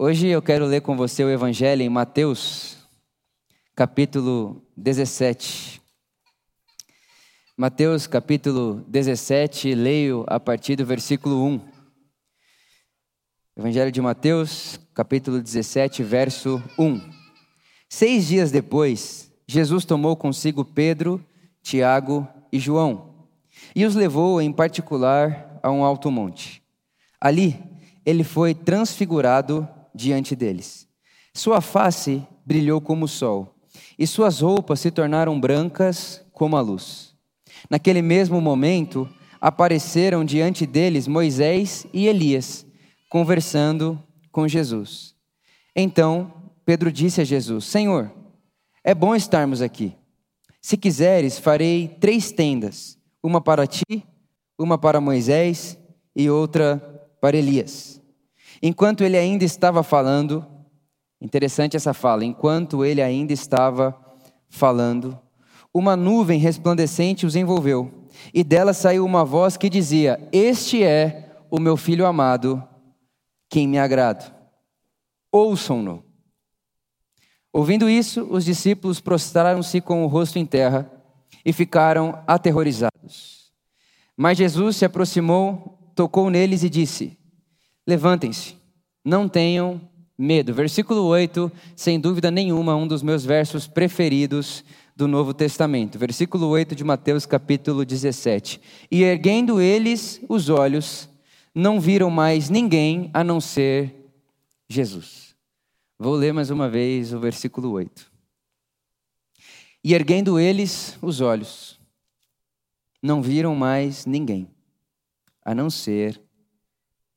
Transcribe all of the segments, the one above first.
Hoje eu quero ler com você o Evangelho em Mateus, capítulo 17. Mateus, capítulo 17, leio a partir do versículo 1. Evangelho de Mateus, capítulo 17, verso 1. Seis dias depois, Jesus tomou consigo Pedro, Tiago e João e os levou em particular a um alto monte. Ali, ele foi transfigurado diante deles. Sua face brilhou como o sol, e suas roupas se tornaram brancas como a luz. Naquele mesmo momento, apareceram diante deles Moisés e Elias, conversando com Jesus. Então, Pedro disse a Jesus: Senhor, é bom estarmos aqui. Se quiseres, farei três tendas: uma para ti, uma para Moisés e outra para Elias. Enquanto ele ainda estava falando, interessante essa fala, enquanto ele ainda estava falando, uma nuvem resplandecente os envolveu, e dela saiu uma voz que dizia: Este é o meu filho amado, quem me agrado. Ouçam-no. Ouvindo isso, os discípulos prostraram-se com o rosto em terra e ficaram aterrorizados. Mas Jesus se aproximou, tocou neles e disse: Levantem-se, não tenham medo. Versículo 8, sem dúvida nenhuma, um dos meus versos preferidos do Novo Testamento. Versículo 8 de Mateus, capítulo 17. E erguendo eles os olhos, não viram mais ninguém a não ser Jesus. Vou ler mais uma vez o versículo 8. E erguendo eles os olhos, não viram mais ninguém a não ser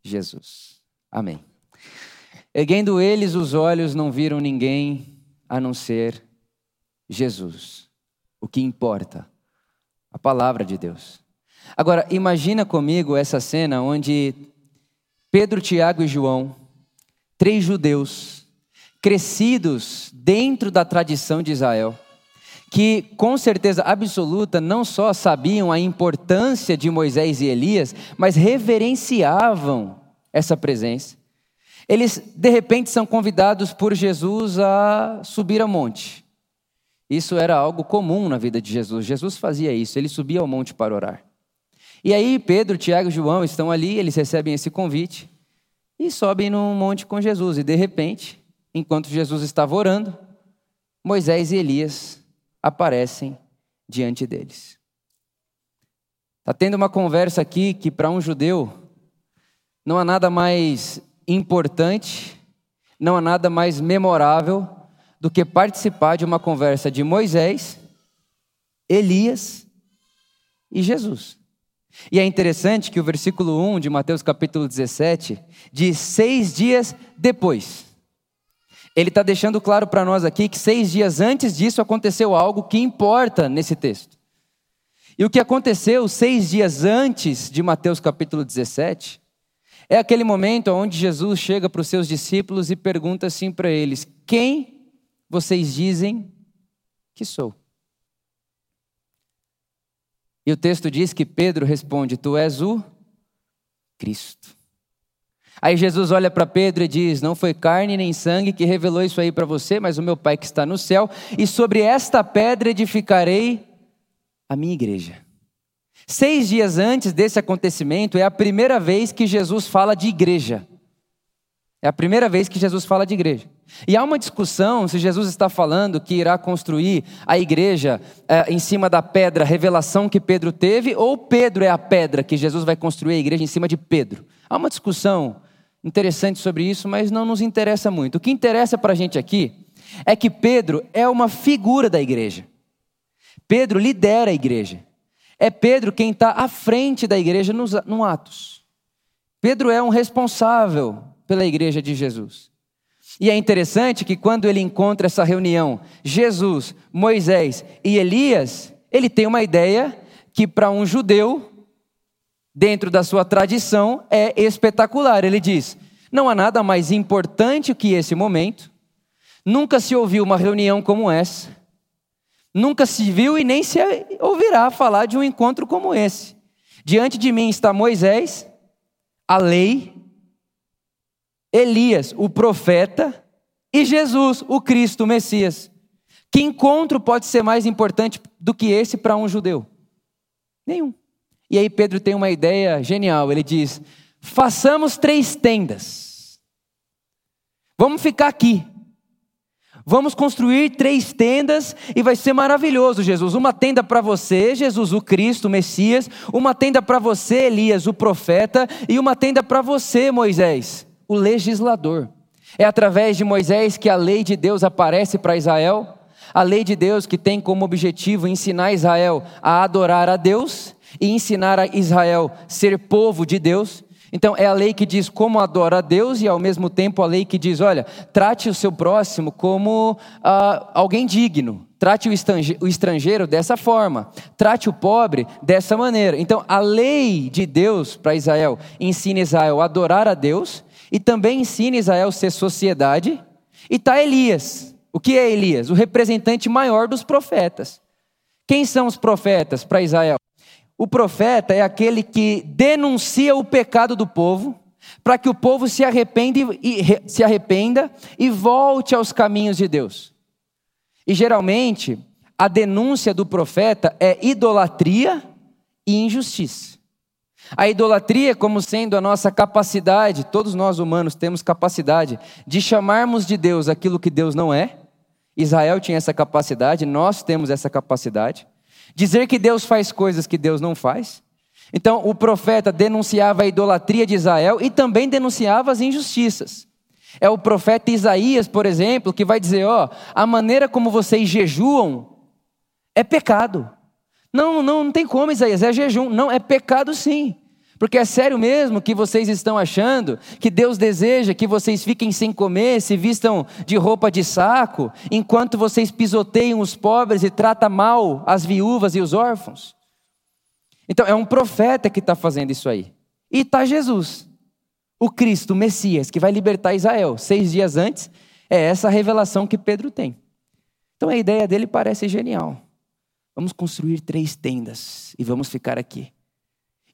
Jesus. Amém. Erguendo eles os olhos, não viram ninguém a não ser Jesus. O que importa? A palavra de Deus. Agora, imagina comigo essa cena onde Pedro, Tiago e João, três judeus, crescidos dentro da tradição de Israel, que com certeza absoluta não só sabiam a importância de Moisés e Elias, mas reverenciavam essa presença. Eles, de repente, são convidados por Jesus a subir ao monte. Isso era algo comum na vida de Jesus. Jesus fazia isso, ele subia ao monte para orar. E aí, Pedro, Tiago e João estão ali, eles recebem esse convite e sobem no monte com Jesus. E de repente, enquanto Jesus estava orando, Moisés e Elias aparecem diante deles. Está tendo uma conversa aqui que, para um judeu, não há nada mais importante, não há nada mais memorável do que participar de uma conversa de Moisés, Elias e Jesus. E é interessante que o versículo 1 de Mateus capítulo 17 diz: seis dias depois. Ele está deixando claro para nós aqui que seis dias antes disso aconteceu algo que importa nesse texto. E o que aconteceu seis dias antes de Mateus capítulo 17 é aquele momento onde Jesus chega para os seus discípulos e pergunta assim para eles: Quem vocês dizem que sou? E o texto diz que Pedro responde: Tu és o Cristo. Aí Jesus olha para Pedro e diz: Não foi carne nem sangue que revelou isso aí para você, mas o meu Pai que está no céu, e sobre esta pedra edificarei a minha igreja. Seis dias antes desse acontecimento, é a primeira vez que Jesus fala de igreja. É a primeira vez que Jesus fala de igreja. E há uma discussão se Jesus está falando que irá construir a igreja é, em cima da pedra, revelação que Pedro teve, ou Pedro é a pedra que Jesus vai construir a igreja em cima de Pedro. Há uma discussão interessante sobre isso, mas não nos interessa muito. O que interessa para a gente aqui é que Pedro é uma figura da igreja. Pedro lidera a igreja. É Pedro quem está à frente da igreja nos, no Atos. Pedro é um responsável pela igreja de Jesus. E é interessante que quando ele encontra essa reunião, Jesus, Moisés e Elias, ele tem uma ideia que para um judeu dentro da sua tradição, é espetacular. Ele diz: não há nada mais importante que esse momento, nunca se ouviu uma reunião como essa, nunca se viu e nem se ouvirá falar de um encontro como esse. Diante de mim está Moisés, a lei, Elias, o profeta, e Jesus, o Cristo, o Messias. Que encontro pode ser mais importante do que esse para um judeu? Nenhum. E aí Pedro tem uma ideia genial. Ele diz: façamos três tendas. Vamos ficar aqui. Vamos construir três tendas e vai ser maravilhoso, Jesus. Uma tenda para você, Jesus, o Cristo, o Messias. Uma tenda para você, Elias, o profeta. E uma tenda para você, Moisés, o legislador. É através de Moisés que a lei de Deus aparece para Israel. A lei de Deus que tem como objetivo ensinar Israel a adorar a Deus e ensinar a Israel ser povo de Deus. Então, é a lei que diz como adora a Deus e, ao mesmo tempo, a lei que diz: olha, trate o seu próximo como ah, alguém digno, trate o estrangeiro dessa forma, trate o pobre dessa maneira. Então, a lei de Deus para Israel ensina Israel a adorar a Deus e também ensina Israel a ser sociedade. E está Elias. O que é Elias? O representante maior dos profetas. Quem são os profetas para Israel? O profeta é aquele que denuncia o pecado do povo, para que o povo se arrependa e, se arrependa e volte aos caminhos de Deus. E geralmente, a denúncia do profeta é idolatria e injustiça. A idolatria, como sendo a nossa capacidade, todos nós humanos temos capacidade de chamarmos de Deus aquilo que Deus não é. Israel tinha essa capacidade, nós temos essa capacidade. Dizer que Deus faz coisas que Deus não faz. Então, o profeta denunciava a idolatria de Israel e também denunciava as injustiças. É o profeta Isaías, por exemplo, que vai dizer: ó, a maneira como vocês jejuam é pecado. Não, não, não tem como, Isaías, é jejum. Não, é pecado sim. Porque é sério mesmo que vocês estão achando que Deus deseja que vocês fiquem sem comer, se vistam de roupa de saco, enquanto vocês pisoteiam os pobres e tratam mal as viúvas e os órfãos? Então é um profeta que está fazendo isso aí. E está Jesus, o Cristo, o Messias, que vai libertar Israel. Seis dias antes, é essa revelação que Pedro tem. Então a ideia dele parece genial. Vamos construir três tendas e vamos ficar aqui.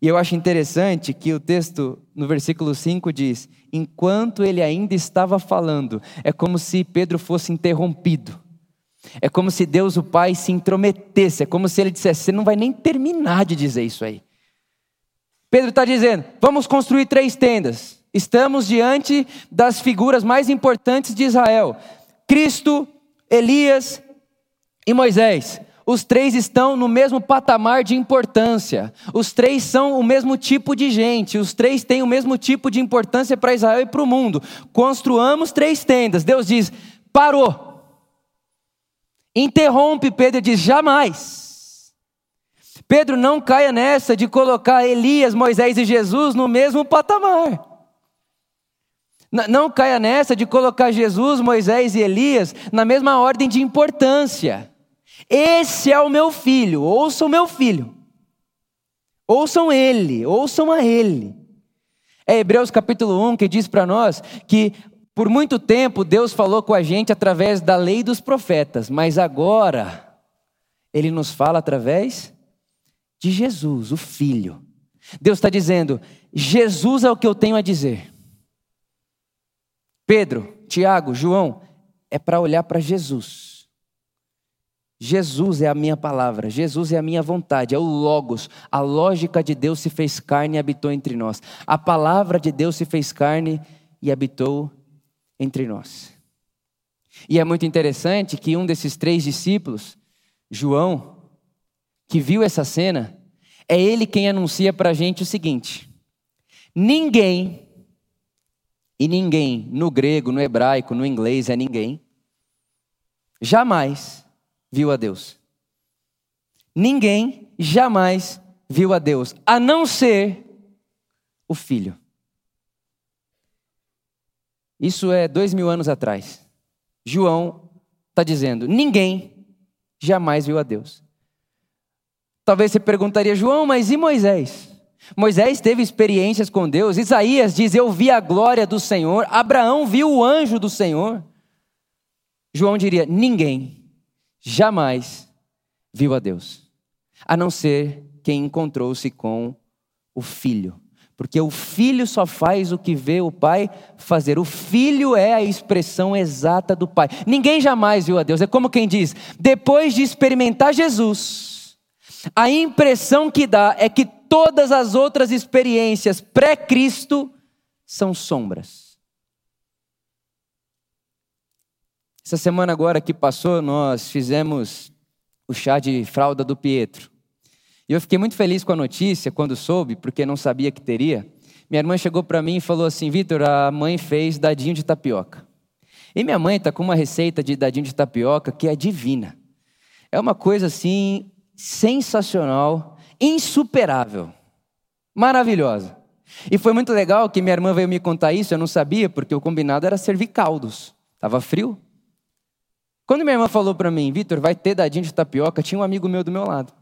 E eu acho interessante que o texto, no versículo 5, diz: Enquanto ele ainda estava falando, é como se Pedro fosse interrompido. É como se Deus, o Pai, se intrometesse. É como se ele dissesse: Você não vai nem terminar de dizer isso aí. Pedro está dizendo: Vamos construir três tendas. Estamos diante das figuras mais importantes de Israel: Cristo, Elias e Moisés. Os três estão no mesmo patamar de importância. Os três são o mesmo tipo de gente. Os três têm o mesmo tipo de importância para Israel e para o mundo. Construamos três tendas. Deus diz: parou. Interrompe, Pedro diz: jamais. Pedro não caia nessa de colocar Elias, Moisés e Jesus no mesmo patamar. Não caia nessa de colocar Jesus, Moisés e Elias na mesma ordem de importância. Esse é o meu filho, ouçam meu filho. Ouçam ele, ouçam a ele. É Hebreus capítulo 1 que diz para nós que por muito tempo Deus falou com a gente através da lei dos profetas, mas agora ele nos fala através de Jesus, o Filho. Deus está dizendo: Jesus é o que eu tenho a dizer. Pedro, Tiago, João, é para olhar para Jesus. Jesus é a minha palavra, Jesus é a minha vontade, é o Logos. A lógica de Deus se fez carne e habitou entre nós. A palavra de Deus se fez carne e habitou entre nós. E é muito interessante que um desses três discípulos, João, que viu essa cena, é ele quem anuncia para a gente o seguinte: ninguém, e ninguém, no grego, no hebraico, no inglês é ninguém, jamais viu a Deus. Ninguém jamais viu a Deus, a não ser o Filho. Isso é dois mil anos atrás. João está dizendo: ninguém jamais viu a Deus. Talvez você perguntaria, João, mas e Moisés? Moisés teve experiências com Deus. Isaías diz: Eu vi a glória do Senhor. Abraão viu o anjo do Senhor. João diria: Ninguém jamais viu a Deus, a não ser quem encontrou-se com o Filho. Porque o filho só faz o que vê o pai fazer. O filho é a expressão exata do pai. Ninguém jamais viu a Deus. É como quem diz: depois de experimentar Jesus, a impressão que dá é que todas as outras experiências pré-Cristo são sombras. Essa semana agora que passou, nós fizemos o chá de fralda do Pietro. E eu fiquei muito feliz com a notícia quando soube, porque não sabia que teria. Minha irmã chegou para mim e falou assim: Vitor, a mãe fez dadinho de tapioca. E minha mãe está com uma receita de dadinho de tapioca que é divina. É uma coisa assim sensacional, insuperável, maravilhosa. E foi muito legal que minha irmã veio me contar isso, eu não sabia, porque o combinado era servir caldos. Estava frio. Quando minha irmã falou para mim, Vitor, vai ter dadinho de tapioca, tinha um amigo meu do meu lado.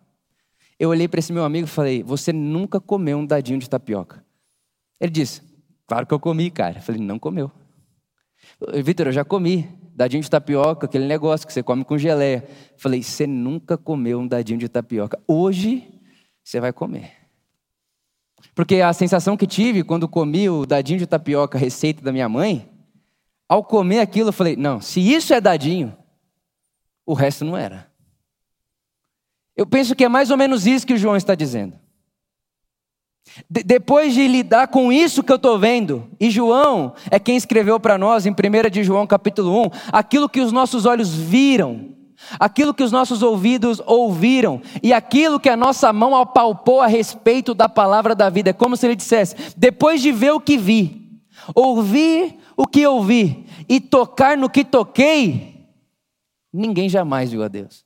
Eu olhei para esse meu amigo e falei: Você nunca comeu um dadinho de tapioca? Ele disse: Claro que eu comi, cara. Eu falei: Não comeu. Vitor, eu já comi. Dadinho de tapioca, aquele negócio que você come com geleia. Eu falei: Você nunca comeu um dadinho de tapioca. Hoje você vai comer. Porque a sensação que tive quando comi o dadinho de tapioca, receita da minha mãe, ao comer aquilo, eu falei: Não, se isso é dadinho, o resto não era. Eu penso que é mais ou menos isso que o João está dizendo. De depois de lidar com isso que eu estou vendo, e João é quem escreveu para nós em 1 de João capítulo 1, aquilo que os nossos olhos viram, aquilo que os nossos ouvidos ouviram, e aquilo que a nossa mão apalpou a respeito da palavra da vida. É como se ele dissesse: depois de ver o que vi, ouvir o que ouvi e tocar no que toquei, ninguém jamais viu a Deus.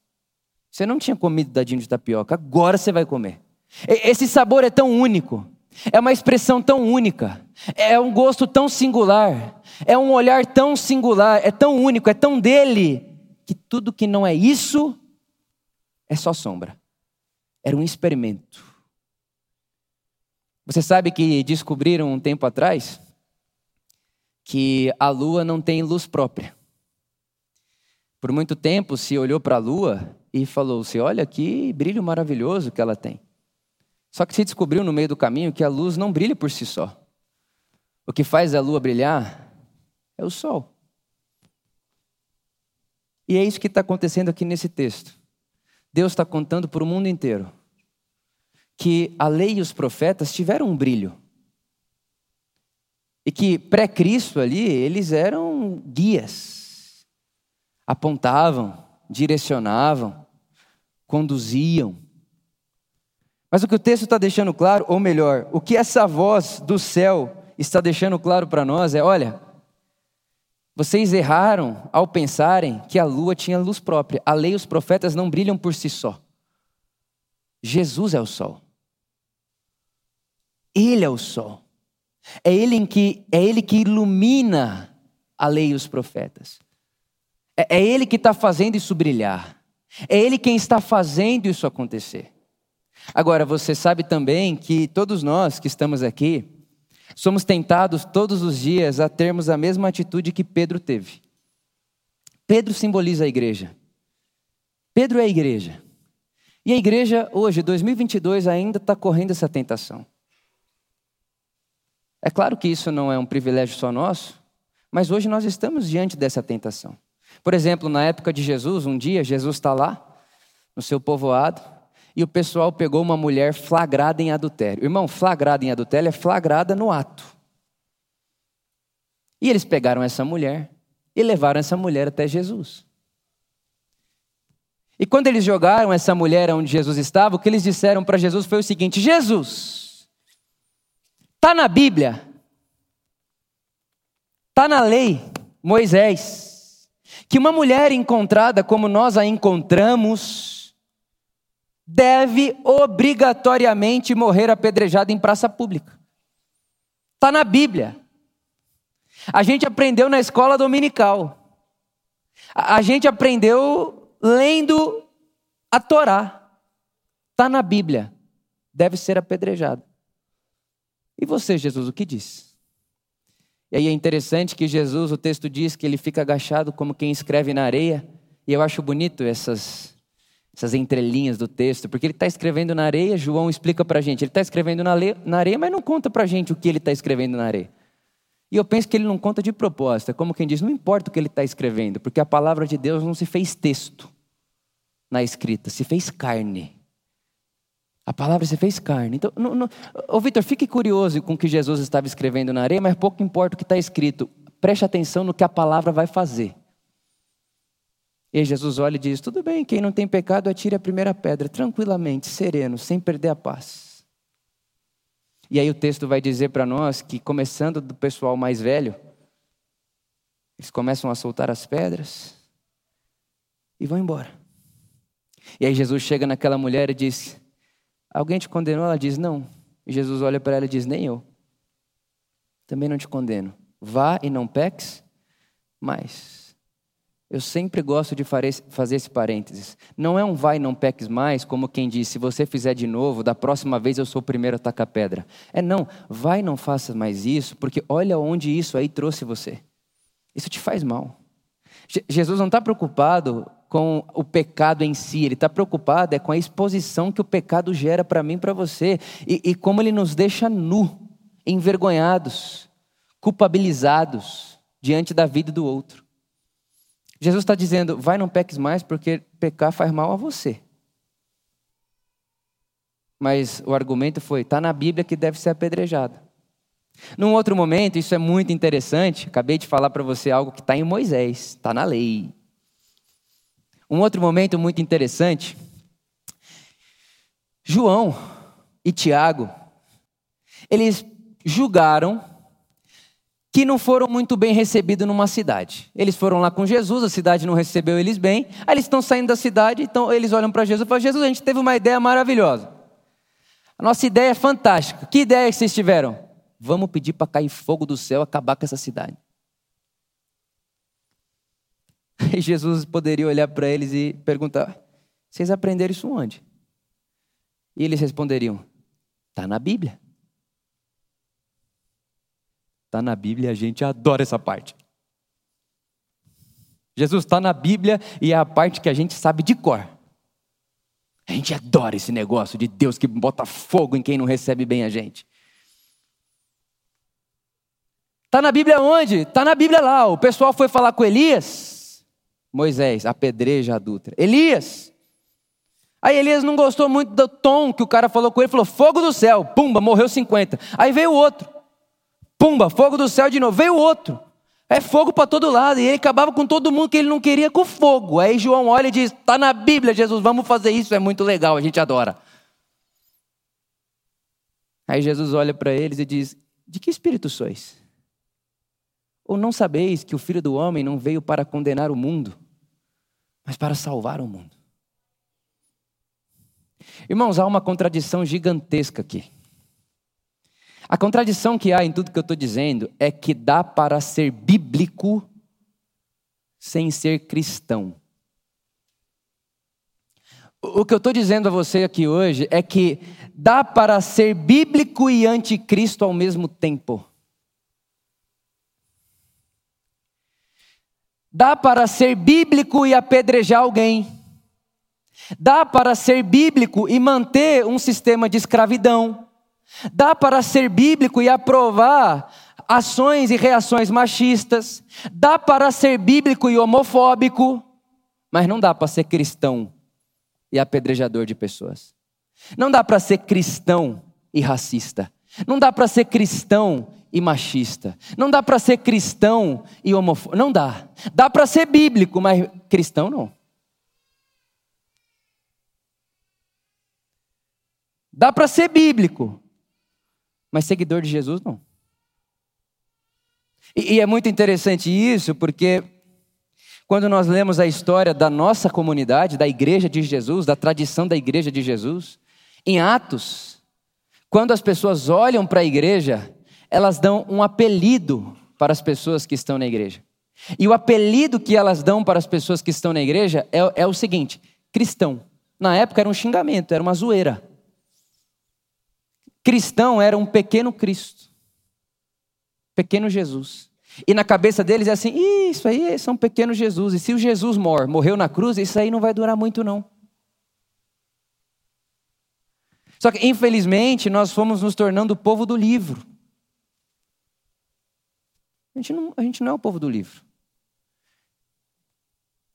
Você não tinha comido dadinho de tapioca, agora você vai comer. Esse sabor é tão único, é uma expressão tão única, é um gosto tão singular, é um olhar tão singular, é tão único, é tão dele, que tudo que não é isso é só sombra. Era um experimento. Você sabe que descobriram um tempo atrás que a lua não tem luz própria. Por muito tempo se olhou para a lua e falou-se: Olha que brilho maravilhoso que ela tem. Só que se descobriu no meio do caminho que a luz não brilha por si só. O que faz a lua brilhar é o sol. E é isso que está acontecendo aqui nesse texto. Deus está contando para o mundo inteiro que a lei e os profetas tiveram um brilho. E que pré-Cristo ali, eles eram guias, apontavam, direcionavam, conduziam. Mas o que o texto está deixando claro, ou melhor, o que essa voz do céu está deixando claro para nós é: olha, vocês erraram ao pensarem que a lua tinha luz própria. A lei e os profetas não brilham por si só. Jesus é o sol. Ele é o sol. É ele, em que, é ele que ilumina a lei e os profetas. É, é Ele que está fazendo isso brilhar. É Ele quem está fazendo isso acontecer. Agora, você sabe também que todos nós que estamos aqui, somos tentados todos os dias a termos a mesma atitude que Pedro teve. Pedro simboliza a igreja. Pedro é a igreja. E a igreja, hoje, 2022, ainda está correndo essa tentação. É claro que isso não é um privilégio só nosso, mas hoje nós estamos diante dessa tentação. Por exemplo, na época de Jesus, um dia Jesus está lá, no seu povoado, e o pessoal pegou uma mulher flagrada em adultério. Irmão, flagrada em adultério é flagrada no ato. E eles pegaram essa mulher e levaram essa mulher até Jesus. E quando eles jogaram essa mulher onde Jesus estava, o que eles disseram para Jesus foi o seguinte: Jesus, está na Bíblia, está na lei, Moisés, que uma mulher encontrada como nós a encontramos deve obrigatoriamente morrer apedrejada em praça pública. Está na Bíblia. A gente aprendeu na escola dominical. A gente aprendeu lendo a Torá. Está na Bíblia. Deve ser apedrejado. E você, Jesus, o que diz? E aí é interessante que Jesus, o texto diz que ele fica agachado como quem escreve na areia. E eu acho bonito essas, essas entrelinhas do texto, porque ele está escrevendo na areia, João explica para a gente, ele está escrevendo na, na areia, mas não conta para a gente o que ele está escrevendo na areia. E eu penso que ele não conta de propósito, é como quem diz, não importa o que ele está escrevendo, porque a palavra de Deus não se fez texto na escrita, se fez carne. A palavra se fez carne. Então, não, não, ô Vitor, fique curioso com o que Jesus estava escrevendo na areia, mas pouco importa o que está escrito. Preste atenção no que a palavra vai fazer. E Jesus olha e diz: Tudo bem, quem não tem pecado, atire a primeira pedra, tranquilamente, sereno, sem perder a paz. E aí o texto vai dizer para nós que, começando do pessoal mais velho, eles começam a soltar as pedras e vão embora. E aí Jesus chega naquela mulher e diz: Alguém te condenou? Ela diz: Não. E Jesus olha para ela e diz: Nem eu. Também não te condeno. Vá e não peques mais. Eu sempre gosto de fazer esse parênteses. Não é um vai não peques mais, como quem diz, se você fizer de novo, da próxima vez eu sou o primeiro a tacar pedra. É não, vai não faça mais isso, porque olha onde isso aí trouxe você. Isso te faz mal. Jesus não está preocupado com o pecado em si, ele está preocupado é com a exposição que o pecado gera para mim e para você, e, e como ele nos deixa nu, envergonhados, culpabilizados diante da vida do outro. Jesus está dizendo: vai, não peques mais, porque pecar faz mal a você. Mas o argumento foi: está na Bíblia que deve ser apedrejado. Num outro momento, isso é muito interessante, acabei de falar para você algo que está em Moisés, está na lei. Um outro momento muito interessante, João e Tiago, eles julgaram que não foram muito bem recebidos numa cidade. Eles foram lá com Jesus, a cidade não recebeu eles bem. Aí eles estão saindo da cidade, então eles olham para Jesus e falam: Jesus, a gente teve uma ideia maravilhosa. A nossa ideia é fantástica. Que ideia que vocês tiveram? Vamos pedir para cair fogo do céu, acabar com essa cidade. E Jesus poderia olhar para eles e perguntar: Vocês aprenderam isso onde? E eles responderiam: Está na Bíblia. Está na Bíblia e a gente adora essa parte. Jesus está na Bíblia e é a parte que a gente sabe de cor. A gente adora esse negócio de Deus que bota fogo em quem não recebe bem a gente. Está na Bíblia onde? Está na Bíblia lá. O pessoal foi falar com Elias. Moisés, apedreja adulta. Elias. Aí Elias não gostou muito do tom que o cara falou com ele. Falou, fogo do céu. Pumba, morreu 50. Aí veio o outro. Pumba, fogo do céu de novo. Veio outro. É fogo para todo lado. E ele acabava com todo mundo que ele não queria com fogo. Aí João olha e diz: Está na Bíblia, Jesus, vamos fazer isso. É muito legal, a gente adora. Aí Jesus olha para eles e diz: De que espírito sois? Ou não sabeis que o filho do homem não veio para condenar o mundo, mas para salvar o mundo? Irmãos, há uma contradição gigantesca aqui. A contradição que há em tudo que eu estou dizendo é que dá para ser bíblico sem ser cristão. O que eu estou dizendo a você aqui hoje é que dá para ser bíblico e anticristo ao mesmo tempo. Dá para ser bíblico e apedrejar alguém. Dá para ser bíblico e manter um sistema de escravidão. Dá para ser bíblico e aprovar ações e reações machistas. Dá para ser bíblico e homofóbico. Mas não dá para ser cristão e apedrejador de pessoas. Não dá para ser cristão e racista. Não dá para ser cristão e machista. Não dá para ser cristão e homofóbico. Não dá. Dá para ser bíblico, mas cristão não. Dá para ser bíblico, mas seguidor de Jesus não. E, e é muito interessante isso, porque quando nós lemos a história da nossa comunidade, da igreja de Jesus, da tradição da igreja de Jesus, em Atos, quando as pessoas olham para a igreja, elas dão um apelido para as pessoas que estão na igreja. E o apelido que elas dão para as pessoas que estão na igreja é, é o seguinte: cristão. Na época era um xingamento, era uma zoeira. Cristão era um pequeno Cristo, pequeno Jesus. E na cabeça deles é assim: isso aí são pequenos Jesus. E se o Jesus mor, morreu na cruz, isso aí não vai durar muito, não. Só que, infelizmente, nós fomos nos tornando o povo do livro. A gente não, a gente não é o povo do livro.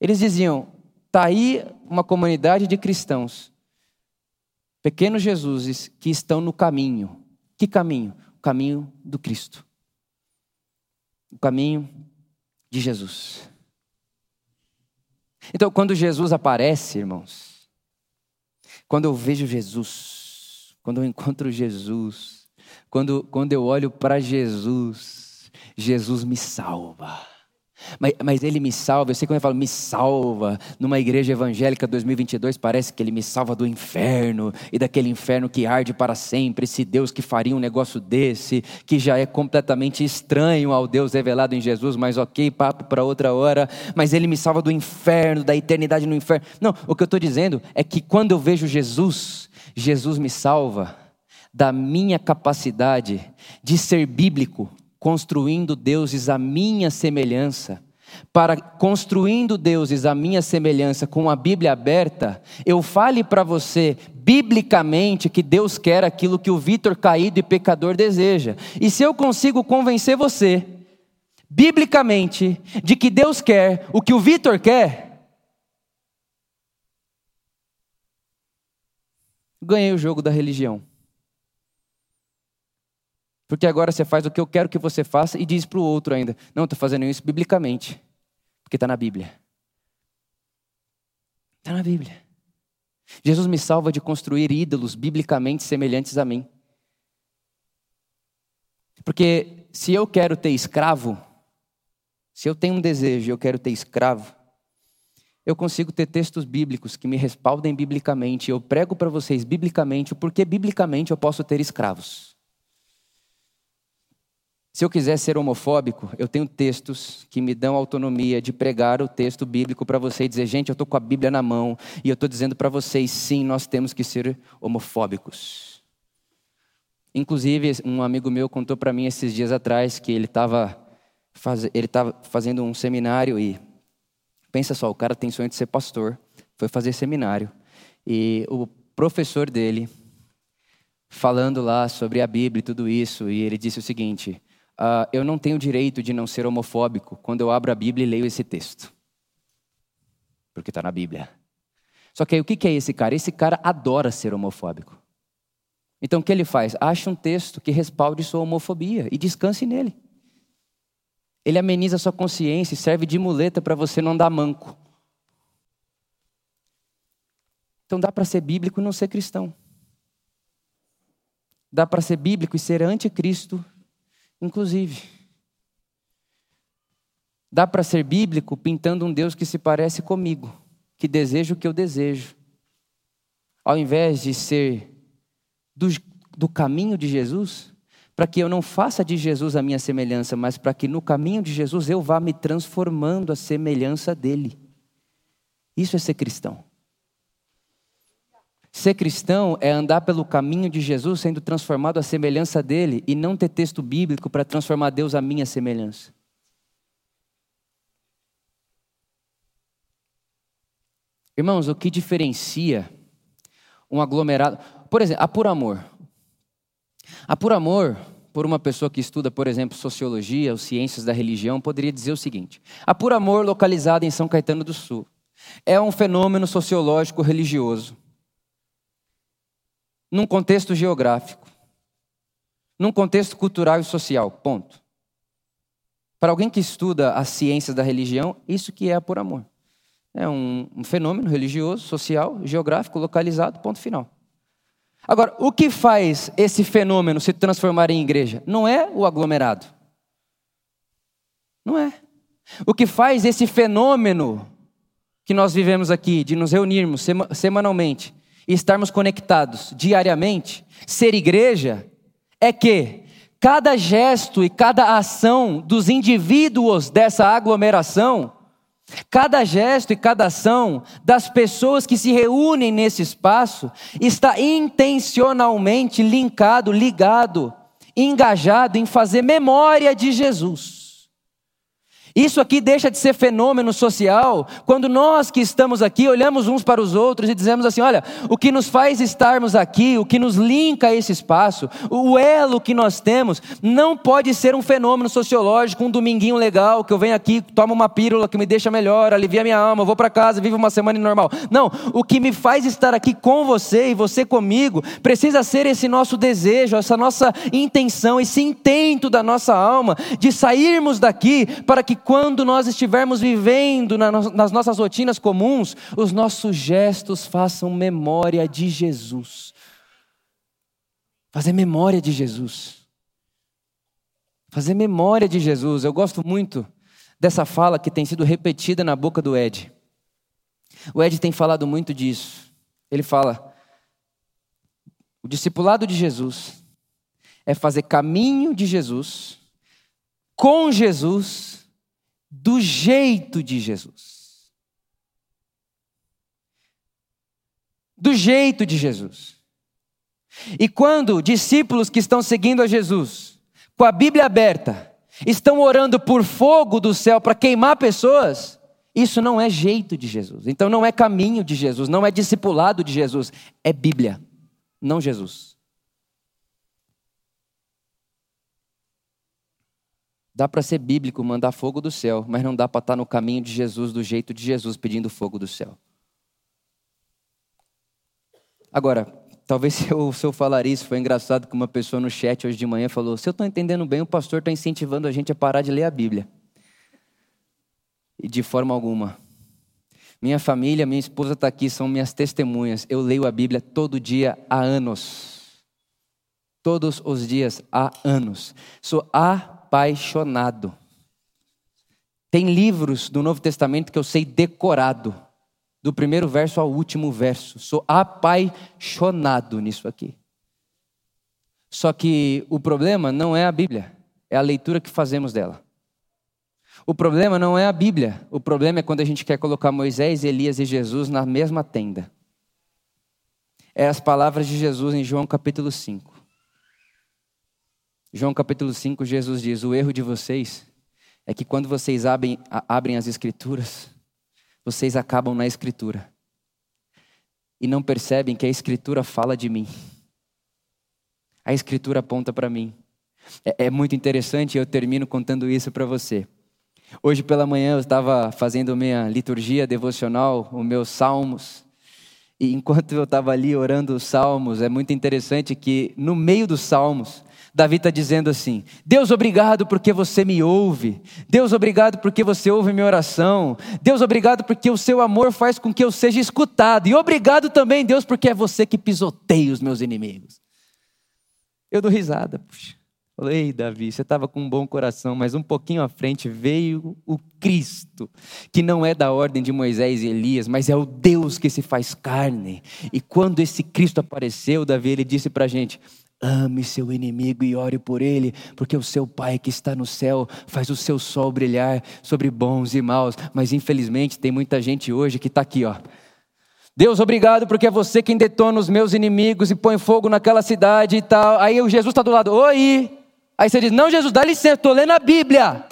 Eles diziam: está aí uma comunidade de cristãos, pequenos Jesuses, que estão no caminho. Que caminho? O caminho do Cristo. O caminho de Jesus. Então, quando Jesus aparece, irmãos, quando eu vejo Jesus, quando eu encontro Jesus, quando, quando eu olho para Jesus, Jesus me salva. Mas, mas, ele me salva, eu sei quando eu falo me salva, numa igreja evangélica 2022, parece que ele me salva do inferno e daquele inferno que arde para sempre. Esse Deus que faria um negócio desse, que já é completamente estranho ao Deus revelado em Jesus, mas ok, papo para outra hora. Mas ele me salva do inferno, da eternidade no inferno. Não, o que eu estou dizendo é que quando eu vejo Jesus, Jesus me salva da minha capacidade de ser bíblico construindo deuses à minha semelhança, para construindo deuses à minha semelhança com a Bíblia aberta, eu fale para você biblicamente que Deus quer aquilo que o Vitor caído e pecador deseja. E se eu consigo convencer você biblicamente de que Deus quer o que o Vitor quer, ganhei o jogo da religião. Porque agora você faz o que eu quero que você faça e diz para o outro ainda: Não, estou fazendo isso biblicamente. Porque está na Bíblia. Está na Bíblia. Jesus me salva de construir ídolos biblicamente semelhantes a mim. Porque se eu quero ter escravo, se eu tenho um desejo e eu quero ter escravo, eu consigo ter textos bíblicos que me respaldem biblicamente. Eu prego para vocês biblicamente o porquê biblicamente eu posso ter escravos. Se eu quiser ser homofóbico, eu tenho textos que me dão autonomia de pregar o texto bíblico para você e dizer, gente, eu estou com a Bíblia na mão e eu estou dizendo para vocês, sim, nós temos que ser homofóbicos. Inclusive, um amigo meu contou para mim esses dias atrás que ele estava faz... ele fazendo um seminário e pensa só, o cara tem sonho de ser pastor, foi fazer seminário e o professor dele falando lá sobre a Bíblia e tudo isso e ele disse o seguinte: uh, eu não tenho direito de não ser homofóbico quando eu abro a Bíblia e leio esse texto. Porque está na Bíblia. Só que aí o que é esse cara? Esse cara adora ser homofóbico. Então o que ele faz? Acha um texto que respalde sua homofobia e descanse nele. Ele ameniza sua consciência e serve de muleta para você não andar manco. Então dá para ser bíblico e não ser cristão. Dá para ser bíblico e ser anticristo inclusive. Dá para ser bíblico pintando um Deus que se parece comigo, que deseja o que eu desejo. Ao invés de ser do, do caminho de Jesus, para que eu não faça de Jesus a minha semelhança, mas para que no caminho de Jesus eu vá me transformando à semelhança dele. Isso é ser cristão. Ser cristão é andar pelo caminho de Jesus, sendo transformado à semelhança dele, e não ter texto bíblico para transformar Deus à minha semelhança. Irmãos, o que diferencia um aglomerado. Por exemplo, a Por Amor. A Por Amor, por uma pessoa que estuda, por exemplo, sociologia ou ciências da religião, poderia dizer o seguinte: a Por Amor, localizada em São Caetano do Sul, é um fenômeno sociológico religioso num contexto geográfico, num contexto cultural e social. Ponto. Para alguém que estuda as ciências da religião, isso que é por amor. É um, um fenômeno religioso, social, geográfico, localizado, ponto final. Agora, o que faz esse fenômeno se transformar em igreja? Não é o aglomerado. Não é. O que faz esse fenômeno que nós vivemos aqui, de nos reunirmos semanalmente, e estarmos conectados diariamente, ser igreja, é que cada gesto e cada ação dos indivíduos dessa aglomeração, cada gesto e cada ação das pessoas que se reúnem nesse espaço, está intencionalmente linkado, ligado, engajado em fazer memória de Jesus. Isso aqui deixa de ser fenômeno social quando nós que estamos aqui olhamos uns para os outros e dizemos assim: olha, o que nos faz estarmos aqui, o que nos linka a esse espaço, o elo que nós temos, não pode ser um fenômeno sociológico, um dominguinho legal, que eu venho aqui, tomo uma pílula que me deixa melhor, alivia minha alma, vou para casa, vivo uma semana normal. Não, o que me faz estar aqui com você e você comigo precisa ser esse nosso desejo, essa nossa intenção, esse intento da nossa alma de sairmos daqui para que quando nós estivermos vivendo nas nossas rotinas comuns, os nossos gestos façam memória de Jesus. Fazer memória de Jesus. Fazer memória de Jesus. Eu gosto muito dessa fala que tem sido repetida na boca do Ed. O Ed tem falado muito disso. Ele fala: o discipulado de Jesus é fazer caminho de Jesus, com Jesus do jeito de Jesus. Do jeito de Jesus. E quando discípulos que estão seguindo a Jesus, com a Bíblia aberta, estão orando por fogo do céu para queimar pessoas, isso não é jeito de Jesus. Então não é caminho de Jesus, não é discipulado de Jesus, é Bíblia, não Jesus. Dá para ser bíblico, mandar fogo do céu, mas não dá para estar tá no caminho de Jesus, do jeito de Jesus, pedindo fogo do céu. Agora, talvez se eu, se eu falar isso, foi engraçado que uma pessoa no chat hoje de manhã falou: se eu estou entendendo bem, o pastor está incentivando a gente a parar de ler a Bíblia. E de forma alguma. Minha família, minha esposa está aqui, são minhas testemunhas. Eu leio a Bíblia todo dia há anos. Todos os dias há anos. Sou a apaixonado. Tem livros do Novo Testamento que eu sei decorado, do primeiro verso ao último verso. Sou apaixonado nisso aqui. Só que o problema não é a Bíblia, é a leitura que fazemos dela. O problema não é a Bíblia, o problema é quando a gente quer colocar Moisés, Elias e Jesus na mesma tenda. É as palavras de Jesus em João capítulo 5. João capítulo 5, Jesus diz: O erro de vocês é que quando vocês abrem, abrem as Escrituras, vocês acabam na Escritura e não percebem que a Escritura fala de mim. A Escritura aponta para mim. É, é, muito interessante, eu termino contando isso para você. Hoje pela manhã eu estava fazendo minha liturgia devocional, os meus salmos. E enquanto eu estava ali orando os salmos, é muito interessante que no meio dos salmos, Davi está dizendo assim: Deus, obrigado porque você me ouve. Deus, obrigado porque você ouve minha oração. Deus, obrigado porque o seu amor faz com que eu seja escutado. E obrigado também, Deus, porque é você que pisoteia os meus inimigos. Eu dou risada, puxa. Falei, Davi, você estava com um bom coração, mas um pouquinho à frente veio o Cristo, que não é da ordem de Moisés e Elias, mas é o Deus que se faz carne. E quando esse Cristo apareceu, Davi, ele disse para a gente: Ame seu inimigo e ore por ele, porque o seu Pai que está no céu faz o seu sol brilhar sobre bons e maus. Mas infelizmente tem muita gente hoje que está aqui, ó. Deus, obrigado porque é você quem detona os meus inimigos e põe fogo naquela cidade e tal. Aí o Jesus está do lado, oi. Aí você diz, não, Jesus, dá licença, estou lendo a Bíblia.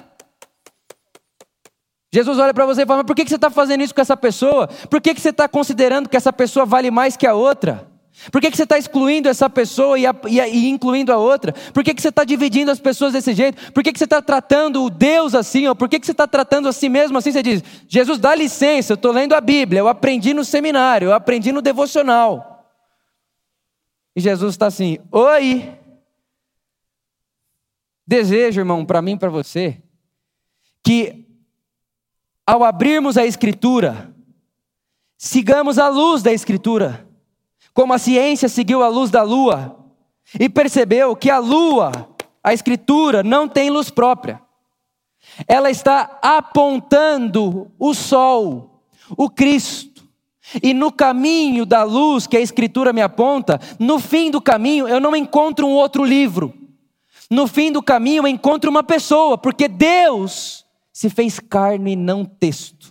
Jesus olha para você e fala, mas por que você está fazendo isso com essa pessoa? Por que você está considerando que essa pessoa vale mais que a outra? Por que, que você está excluindo essa pessoa e, a, e, a, e, incluindo a outra? Por que, que você está dividindo as pessoas desse jeito? Por que, que você está tratando o Deus assim? Ou por que, que você está tratando a si mesmo assim? Você diz, Jesus, dá licença, eu estou lendo a Bíblia, eu aprendi no seminário, eu aprendi no devocional. E Jesus está assim, oi. Desejo, irmão, para mim e para você, que ao abrirmos a Escritura, sigamos a luz da Escritura como a ciência seguiu a luz da lua e percebeu que a lua, a escritura, não tem luz própria. Ela está apontando o sol, o Cristo. E no caminho da luz que a escritura me aponta, no fim do caminho eu não encontro um outro livro. No fim do caminho eu encontro uma pessoa, porque Deus se fez carne e não texto.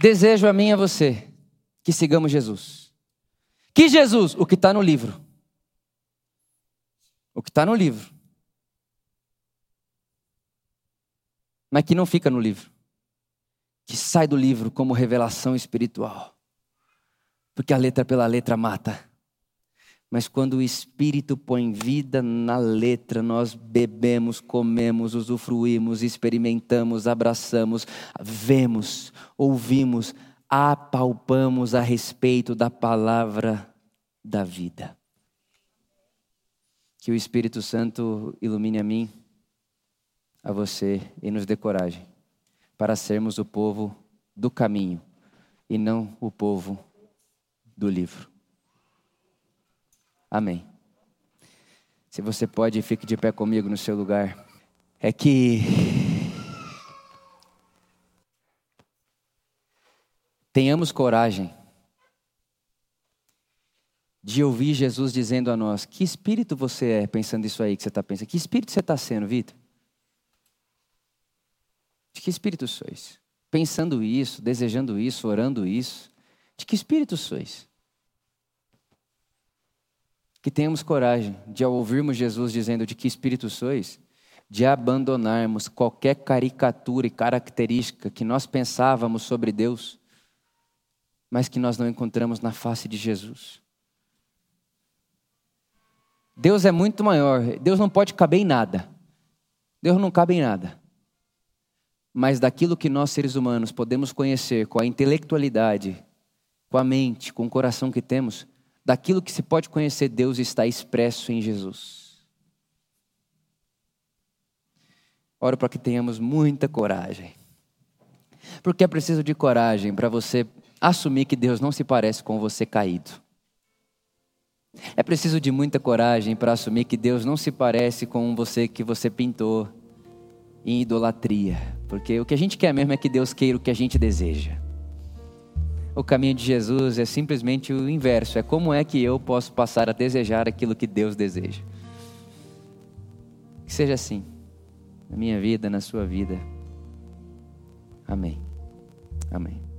Desejo a mim e a você que sigamos Jesus. Que Jesus? O que está no livro. O que está no livro. Mas que não fica no livro. Que sai do livro como revelação espiritual. Porque a letra pela letra mata. Mas quando o Espírito põe vida na letra, nós bebemos, comemos, usufruímos, experimentamos, abraçamos, vemos, ouvimos, apalpamos a respeito da palavra da vida. Que o Espírito Santo ilumine a mim, a você e nos dê coragem para sermos o povo do caminho e não o povo do livro. Amém. Se você pode, fique de pé comigo no seu lugar. É que tenhamos coragem de ouvir Jesus dizendo a nós: Que espírito você é, pensando isso aí que você está pensando? Que espírito você está sendo, Vitor? De que espírito sois? Pensando isso, desejando isso, orando isso. De que espírito sois? Que tenhamos coragem de, ao ouvirmos Jesus dizendo de que espírito sois, de abandonarmos qualquer caricatura e característica que nós pensávamos sobre Deus, mas que nós não encontramos na face de Jesus. Deus é muito maior, Deus não pode caber em nada. Deus não cabe em nada. Mas daquilo que nós seres humanos podemos conhecer com a intelectualidade, com a mente, com o coração que temos, daquilo que se pode conhecer Deus está expresso em Jesus. Oro para que tenhamos muita coragem. Porque é preciso de coragem para você assumir que Deus não se parece com você caído. É preciso de muita coragem para assumir que Deus não se parece com você que você pintou em idolatria. Porque o que a gente quer mesmo é que Deus queira o que a gente deseja. O caminho de Jesus é simplesmente o inverso: é como é que eu posso passar a desejar aquilo que Deus deseja. Que seja assim, na minha vida, na sua vida. Amém. Amém.